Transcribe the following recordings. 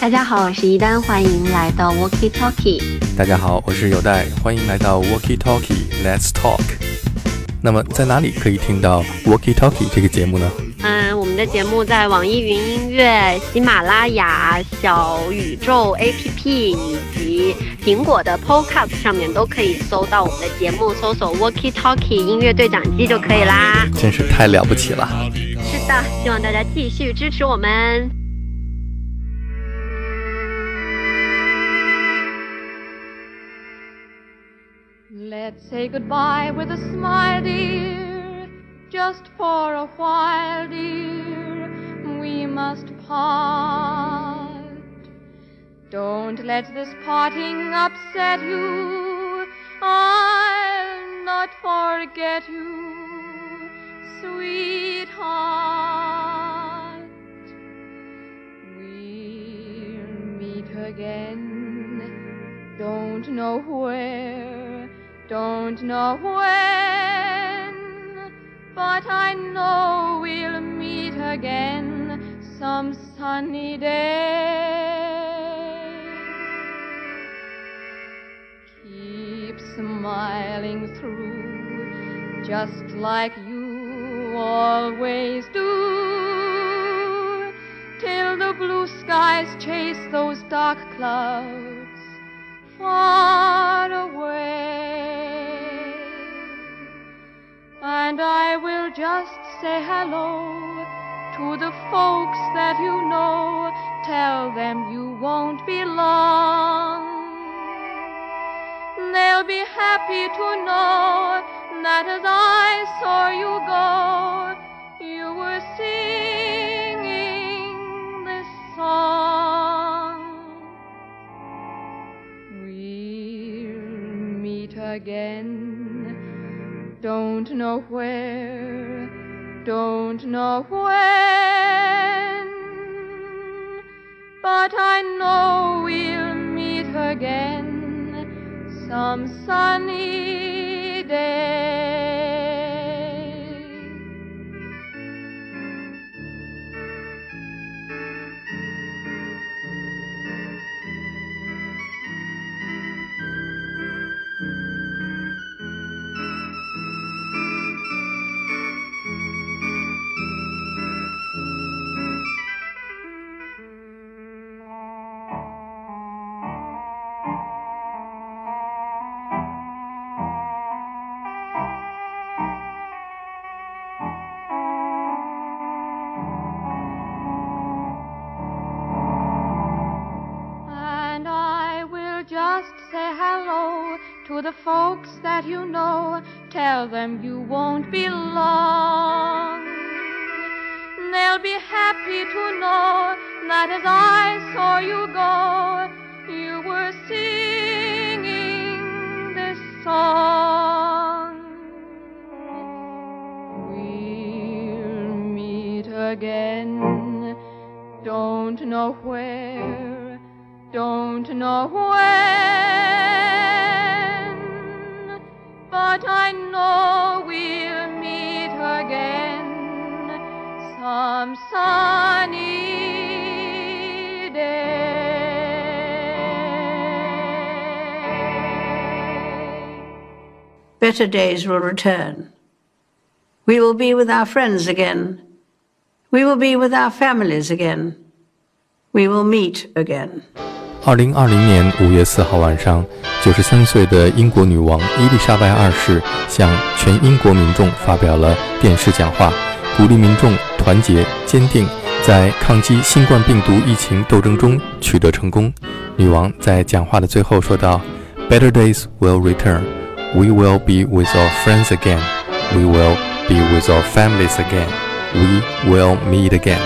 大家好，我是一丹，欢迎来到 Walkie Talkie。大家好，我是有代，欢迎来到 Walkie Talkie，Let's Talk。那么在哪里可以听到 Walkie Talkie 这个节目呢？嗯，我们的节目在网易云音乐、喜马拉雅、小宇宙 APP 以及苹果的 Podcast 上面都可以搜到我们的节目，搜索 Walkie Talkie 音乐对讲机就可以啦。真是太了不起了！是的，希望大家继续支持我们。Let's say goodbye with a smile, dear. Just for a while, dear. We must part. Don't let this parting upset you. I'll not forget you, sweetheart. We'll meet again. Don't know where don't know when, but I know we'll meet again some sunny day. Keep smiling through, just like you always do, till the blue skies chase those dark clouds far away. And I will just say hello to the folks that you know. Tell them you won't be long. They'll be happy to know that as I saw you go, you were singing this song. We'll meet again don't know where, don't know when, but I know we'll meet again some sunny day. Again. Don't know where, don't know when but I know we'll meet again some sunny day. Better days will return. We will be with our friends again. We will be with our families again. We will meet again. 二零二零年五月四号晚上，九十三岁的英国女王伊丽莎白二世向全英国民众发表了电视讲话，鼓励民众团结坚定，在抗击新冠病毒疫情斗争中取得成功。女王在讲话的最后说道：“Better days will return. We will be with our friends again. We will be with our families again. We will meet again.”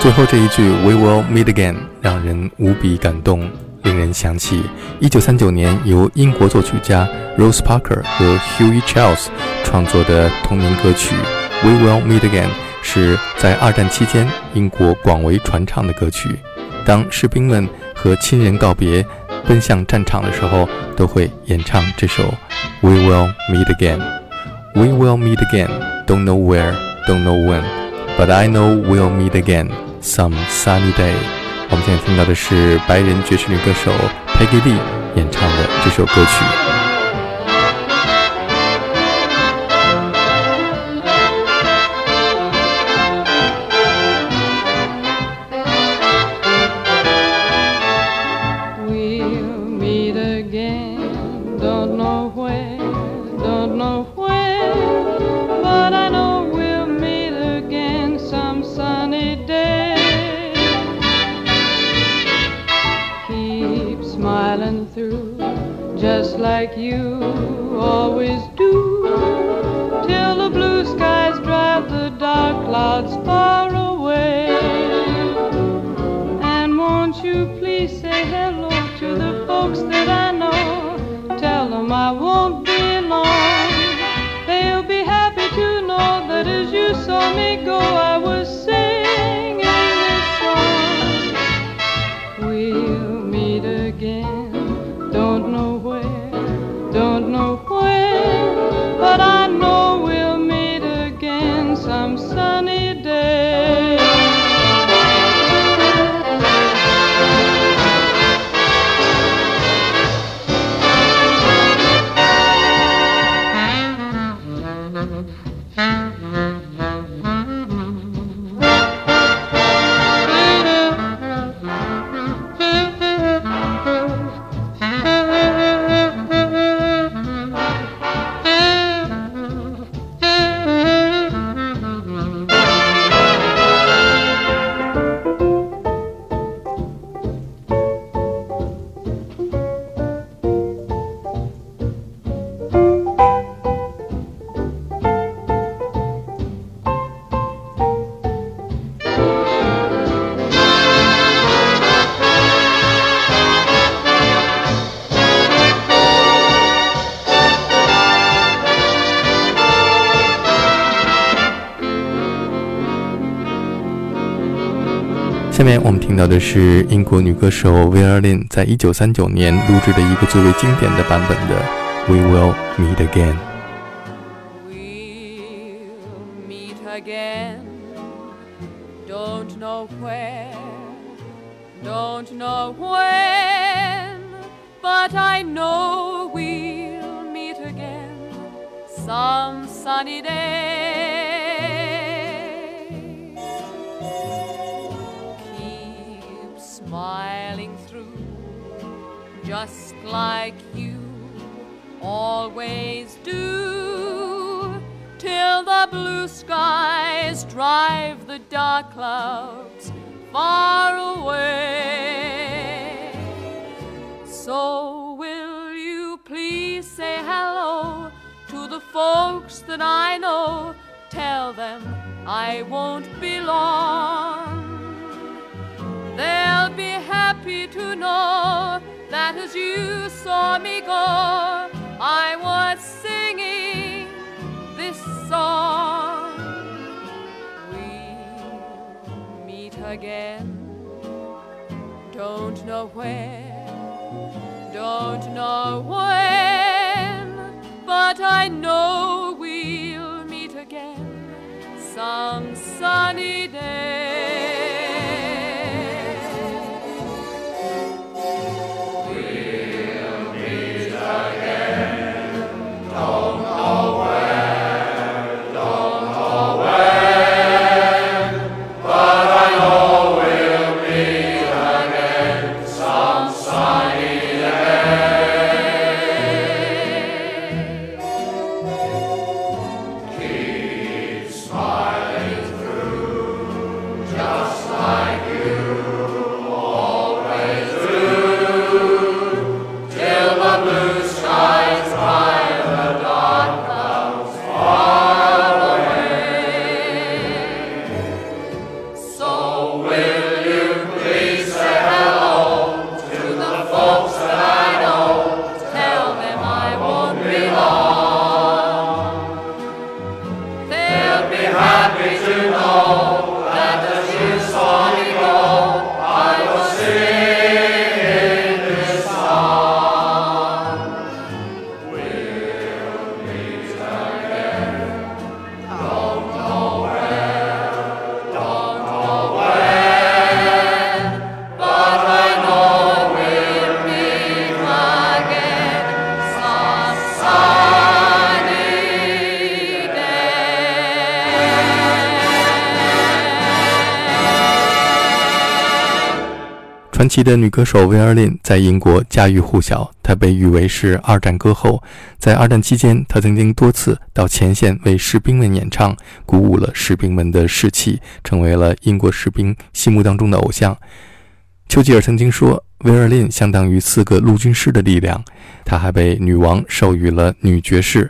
最后这一句 "We will meet again" 让人无比感动，令人想起1939年由英国作曲家 Rose Parker 和 Hughie Charles 创作的同名歌曲 "We will meet again" 是在二战期间英国广为传唱的歌曲。当士兵们和亲人告别，奔向战场的时候，都会演唱这首 "We will meet again." We will meet again. Don't know where, don't know when, but I know we'll meet again. Some sunny day， 我们现在听到的是白人爵士女歌手 Peggy Lee 演唱的这首歌曲。 don't know when, but I 下面我们听到的是英国女歌手 v i o l i n 在一九三九年录制的一个最为经典的版本的《We Will Meet Again》。We'll meet again. Don't know where, don't know when, but I know we'll meet again some sunny day. Smiling through, just like you always do, till the blue skies drive the dark clouds far away. So, will you please say hello to the folks that I know? Tell them I won't be long. They'll be happy to know that as you saw me go, I was singing this song. We'll meet again, don't know where, don't know when, but I know we'll meet again some sunny day. 传奇的女歌手威尔林在英国家喻户晓，她被誉为是二战歌后。在二战期间，她曾经多次到前线为士兵们演唱，鼓舞了士兵们的士气，成为了英国士兵心目当中的偶像。丘吉尔曾经说，威尔林相当于四个陆军师的力量。她还被女王授予了女爵士。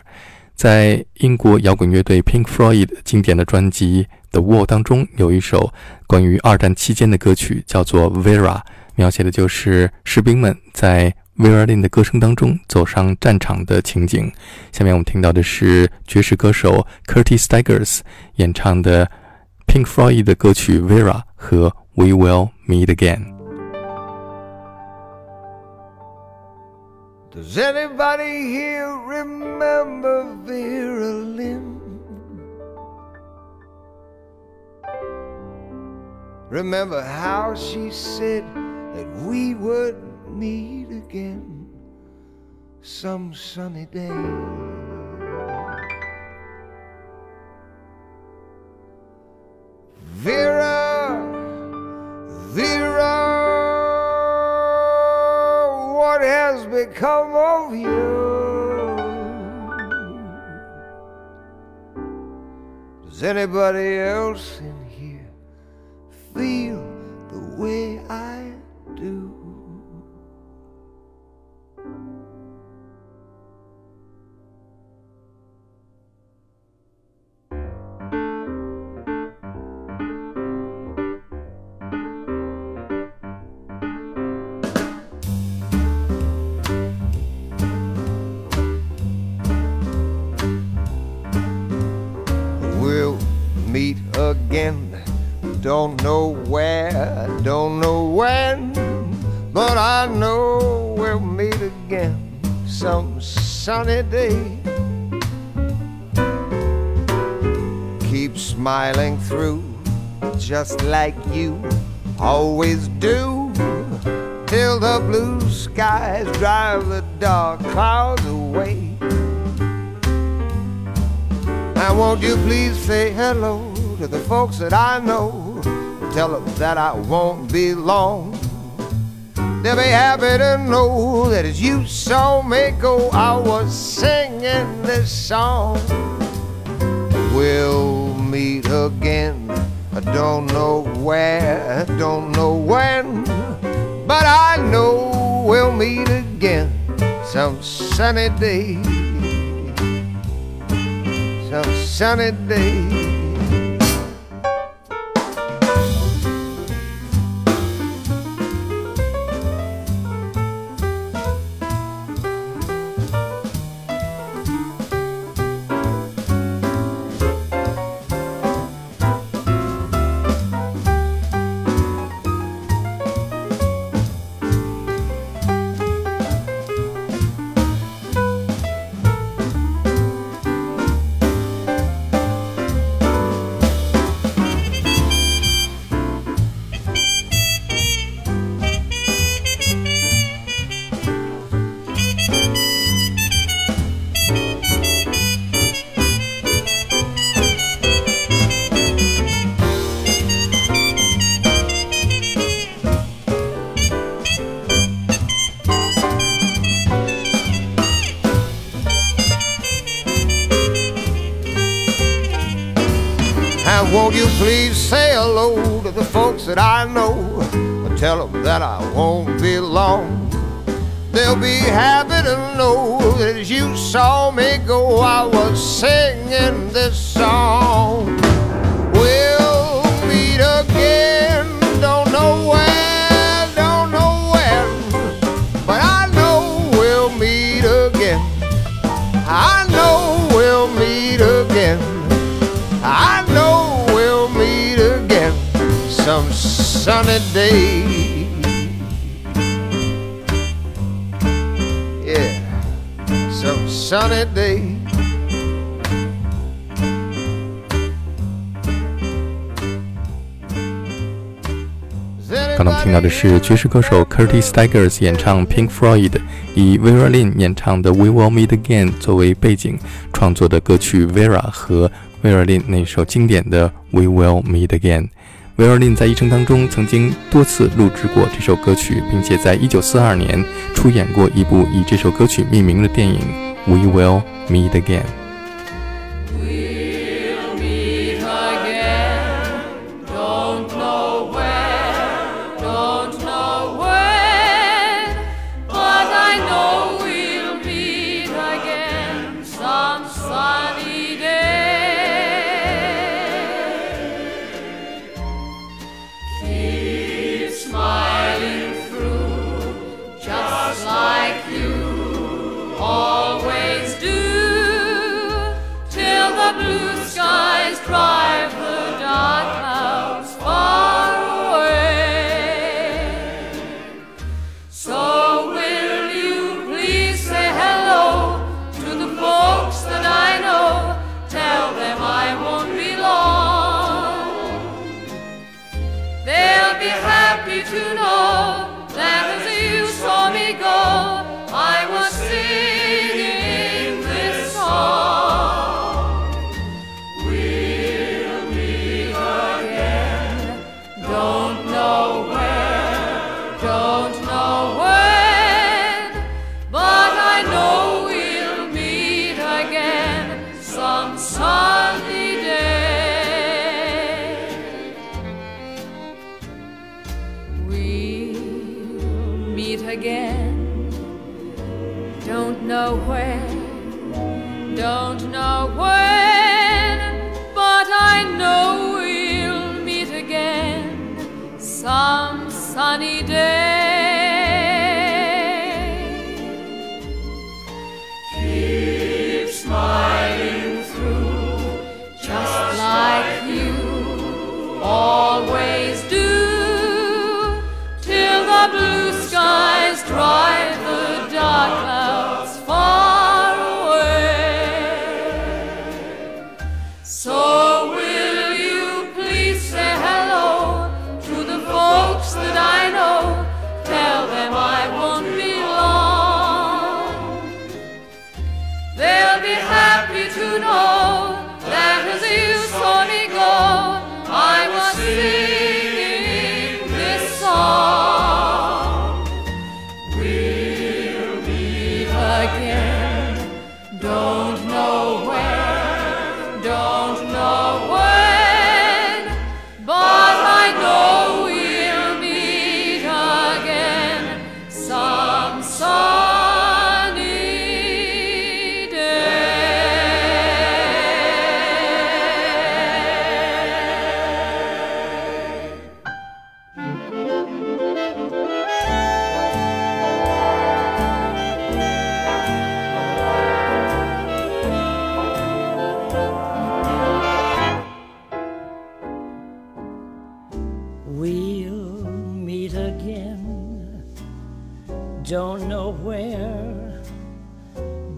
在英国摇滚乐队 Pink Floyd 经典的专辑。《The War》当中有一首关于二战期间的歌曲，叫做《Vera》，描写的就是士兵们在威尔林的歌声当中走上战场的情景。下面我们听到的是爵士歌手 Curtis Stigers 演唱的 Pink Floyd 的歌曲《Vera》和《We Will Meet Again》。Does anybody here remember Vera Lynn? Remember how she said that we would meet again some sunny day. Vera, Vera, what has become of you? Does anybody else but I know we'll meet again some sunny day. Keep smiling through, just like you always do, till the blue skies drive the dark clouds away. Now, won't you please say hello to the folks that I know? Tell them that I won't be long. They'll be happy to know that as you saw me go, I was singing this song. We'll meet again. I don't know where, don't know when, but I know we'll meet again some sunny day. Some sunny day. Won't you please say hello to the folks that I know? Or Tell them that I won't be long. They'll be happy to know that as you saw me go, I was singing this song. Sunny day. Yeah, some sunny day. 刚刚听到的是爵士歌手 Curtis Stigers 演唱 Pink Floyd 以 Vera Lynn 演唱的 We Will Meet Again 作为背景创作的歌曲 Vera 和 Vera Lynn 那首经典的《We Will Meet Again》，维尔林在一生当中曾经多次录制过这首歌曲，并且在1942年出演过一部以这首歌曲命名的电影《We Will Meet Again》。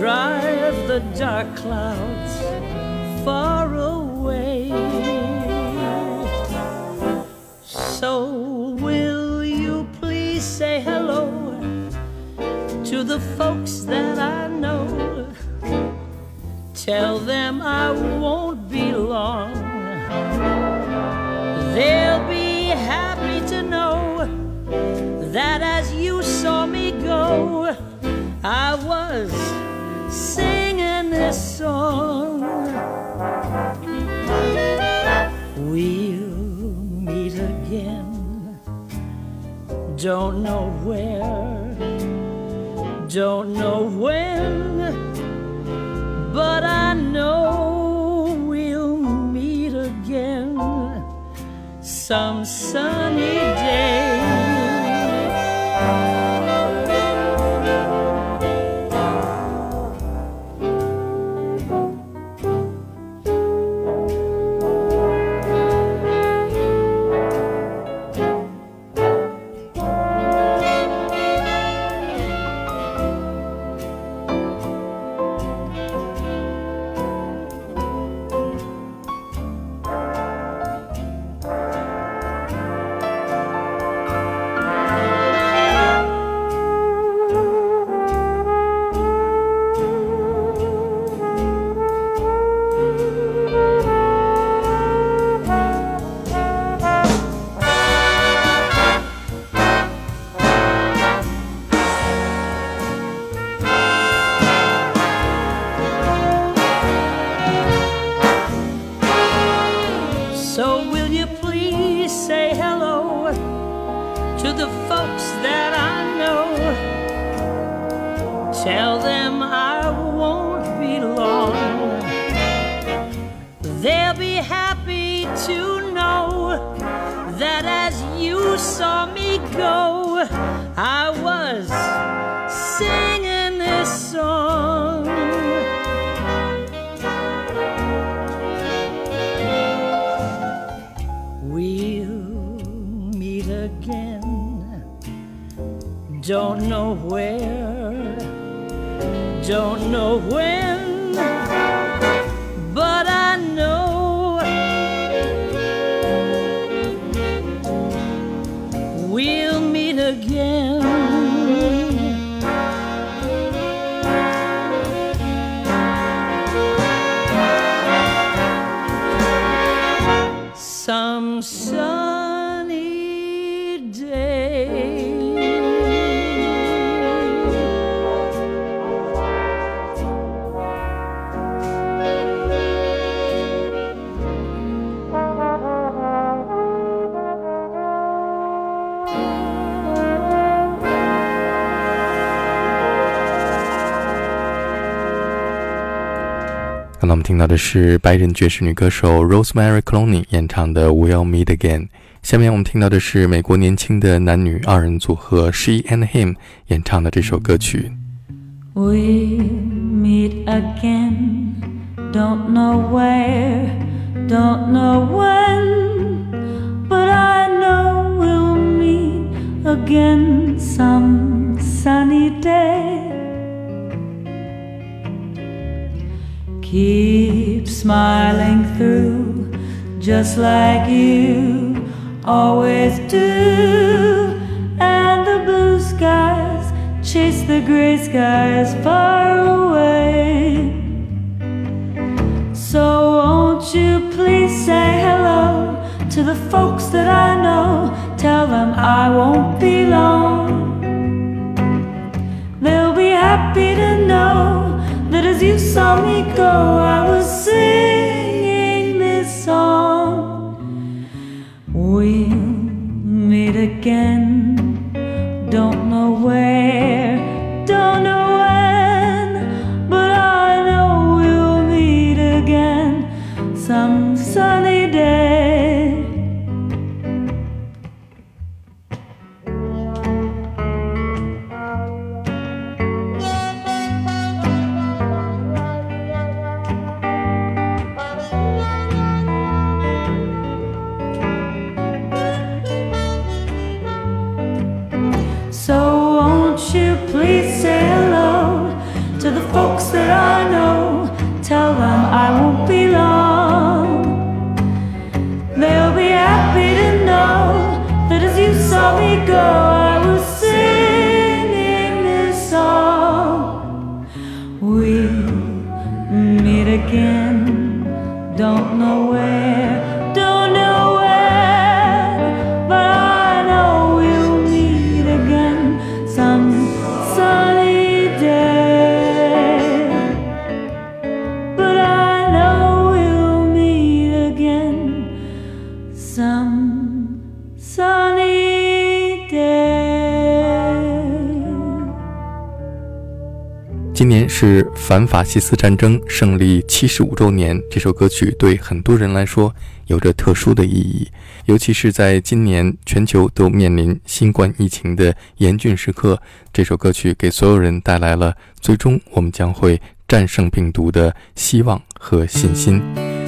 drive the dark clouds far away. So, will you please say hello to the folks that I know? Tell them I won't be long They'll be happy to know that as you saw me go, I was song. We'll meet again, don't know where, don't know when, but I know. We'll meet again some sunny day. Tell them I won't be long. They'll be happy to know that as you saw me go, I don't know when, but I know we'll meet again. Some sunny 刚才我们听到的是白人爵士女歌手 Rosemary Clooney 演唱的《We'll Meet Again》。下面我们听到的是美国年轻的男女二人组合 She and Him 演唱的这首歌曲。We'll meet again. Don't know where, don't know when, but I know we'll meet again some sunny day. Keep smiling through, just like you always do, and the blue skies chase the gray skies far away. So won't you please say hello to the folks that I know? Tell them I won't be long. They'll be happy to know that as you saw me go, I was singing this song. We'll meet again. 今年是反法西斯战争胜利七十五周年，这首歌曲对很多人来说有着特殊的意义，尤其是在今年全球都面临新冠疫情的严峻时刻，这首歌曲给所有人带来了最终我们将会战胜病毒的希望和信心。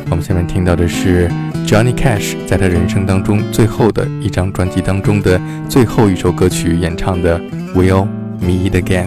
我们下面听到的是 Johnny Cash 在他人生当中最后的一张专辑当中的最后一首歌曲演唱的《We'll Meet Again》。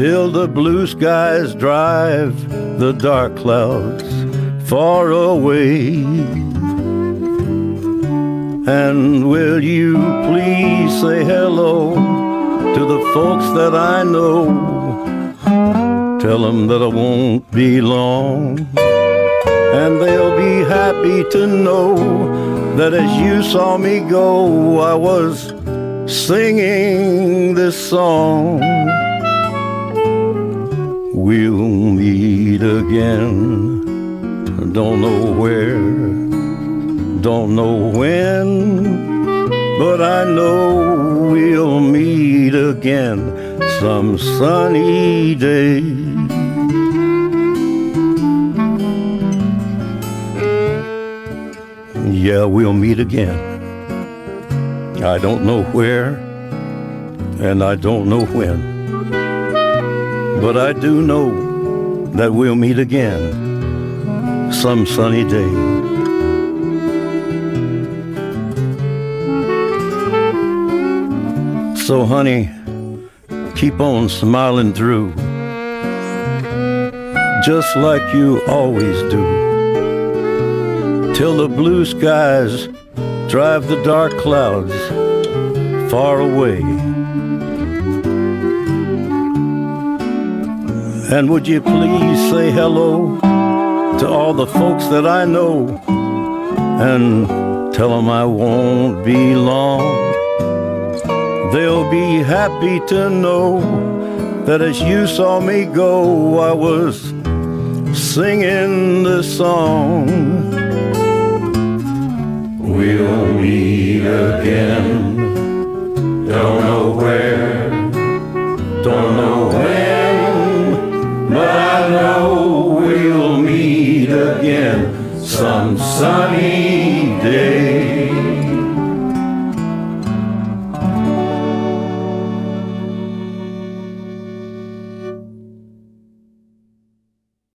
till the blue skies drive the dark clouds far away. And will you please say hello to the folks that I know. Tell them that I won't be long. And they'll be happy to know that as you saw me go, I was singing this song. We'll meet again. Don't know where, don't know when, but I know we'll meet again some sunny day. Yeah, we'll meet again. I don't know where, and I don't know when, but I do know that we'll meet again some sunny day. So, honey, keep on smiling through, just like you always do, till the blue skies drive the dark clouds far away. And would you please say hello to all the folks that I know and tell them I won't be long. They'll be happy to know that as you saw me go, I was singing the song. We'll meet again. Don't know where, don't know when know we'll meet again some sunny day.